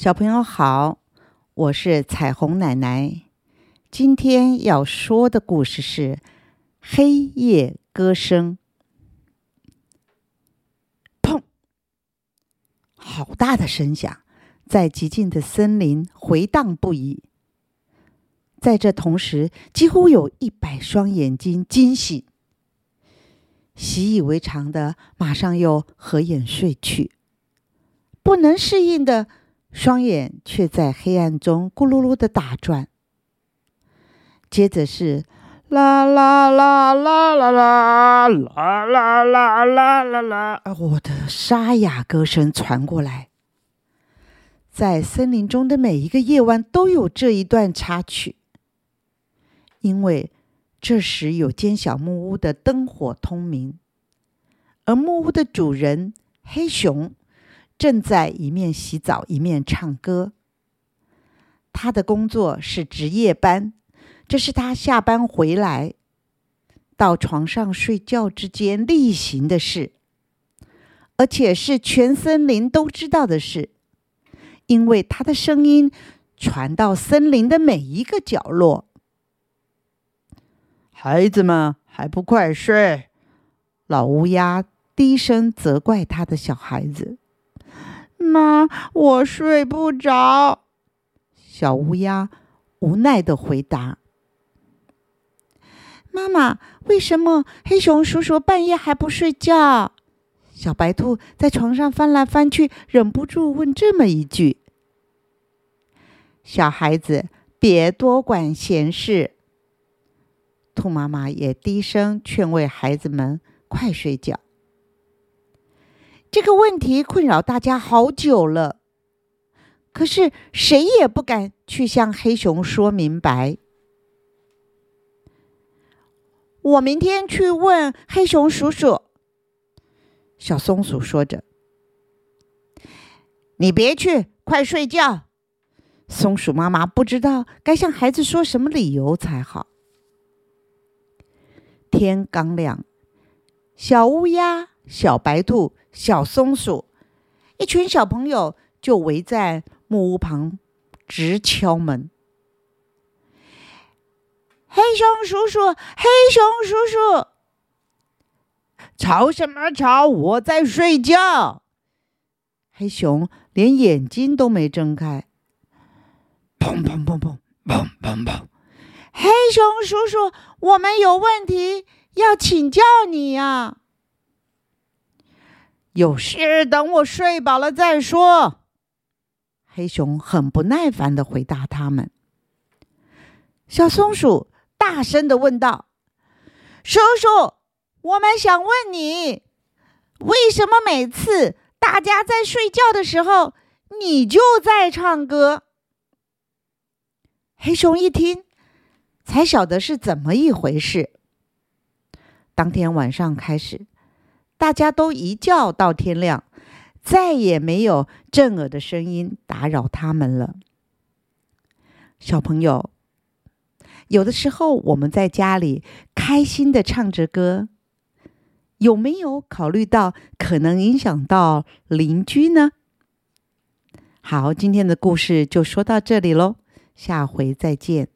小朋友好，我是彩虹奶奶。今天要说的故事是《黑夜歌声》。砰！好大的声响，在寂静的森林回荡不已。在这同时，几乎有一百双眼睛惊醒，习以为常的，马上又合眼睡去。不能适应的。双眼却在黑暗中咕噜噜的打转。接着是啦啦啦啦啦啦啦啦啦啦啦啦，我的沙哑歌声传过来。在森林中的每一个夜晚都有这一段插曲，因为这时有间小木屋的灯火通明，而木屋的主人黑熊。正在一面洗澡一面唱歌。他的工作是值夜班，这是他下班回来到床上睡觉之间例行的事，而且是全森林都知道的事，因为他的声音传到森林的每一个角落。孩子们还不快睡！老乌鸦低声责怪他的小孩子。妈，我睡不着。小乌鸦无奈的回答：“妈妈，为什么黑熊叔叔半夜还不睡觉？”小白兔在床上翻来翻去，忍不住问这么一句：“小孩子，别多管闲事。”兔妈妈也低声劝慰孩子们：“快睡觉。”这个问题困扰大家好久了，可是谁也不敢去向黑熊说明白。我明天去问黑熊叔叔。小松鼠说着：“你别去，快睡觉。”松鼠妈妈不知道该向孩子说什么理由才好。天刚亮，小乌鸦。小白兔、小松鼠，一群小朋友就围在木屋旁，直敲门。黑熊叔叔，黑熊叔叔，吵什么吵？我在睡觉。黑熊连眼睛都没睁开。砰砰砰砰砰砰砰！黑熊叔叔，我们有问题要请教你呀。有事等我睡饱了再说。黑熊很不耐烦的回答他们。小松鼠大声的问道：“叔叔，我们想问你，为什么每次大家在睡觉的时候，你就在唱歌？”黑熊一听，才晓得是怎么一回事。当天晚上开始。大家都一觉到天亮，再也没有震耳的声音打扰他们了。小朋友，有的时候我们在家里开心的唱着歌，有没有考虑到可能影响到邻居呢？好，今天的故事就说到这里喽，下回再见。